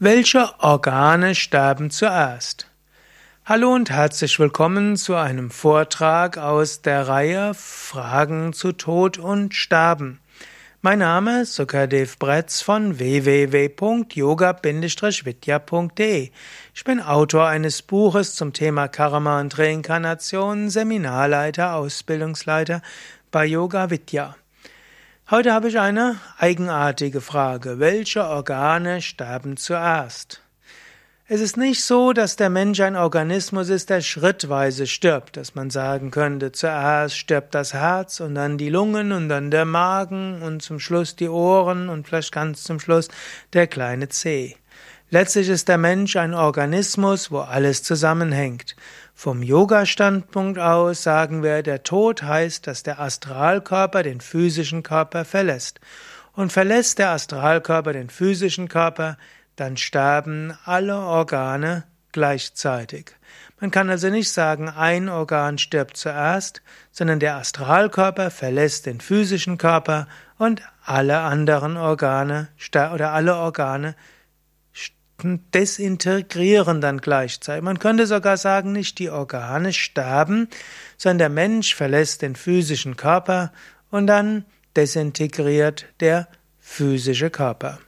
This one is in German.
Welche Organe sterben zuerst? Hallo und herzlich willkommen zu einem Vortrag aus der Reihe Fragen zu Tod und Sterben. Mein Name ist Sukadev Bretz von www.yoga-vidya.de. Ich bin Autor eines Buches zum Thema Karma und Reinkarnation, Seminarleiter, Ausbildungsleiter bei Yoga Vidya. Heute habe ich eine eigenartige Frage. Welche Organe sterben zuerst? Es ist nicht so, dass der Mensch ein Organismus ist, der schrittweise stirbt, dass man sagen könnte, zuerst stirbt das Herz und dann die Lungen und dann der Magen und zum Schluss die Ohren und vielleicht ganz zum Schluss der kleine Zeh. Letztlich ist der Mensch ein Organismus, wo alles zusammenhängt. Vom Yoga-Standpunkt aus sagen wir, der Tod heißt, dass der Astralkörper den physischen Körper verlässt. Und verlässt der Astralkörper den physischen Körper, dann sterben alle Organe gleichzeitig. Man kann also nicht sagen, ein Organ stirbt zuerst, sondern der Astralkörper verlässt den physischen Körper und alle anderen Organe oder alle Organe desintegrieren dann gleichzeitig. Man könnte sogar sagen, nicht die Organe sterben, sondern der Mensch verlässt den physischen Körper und dann desintegriert der physische Körper.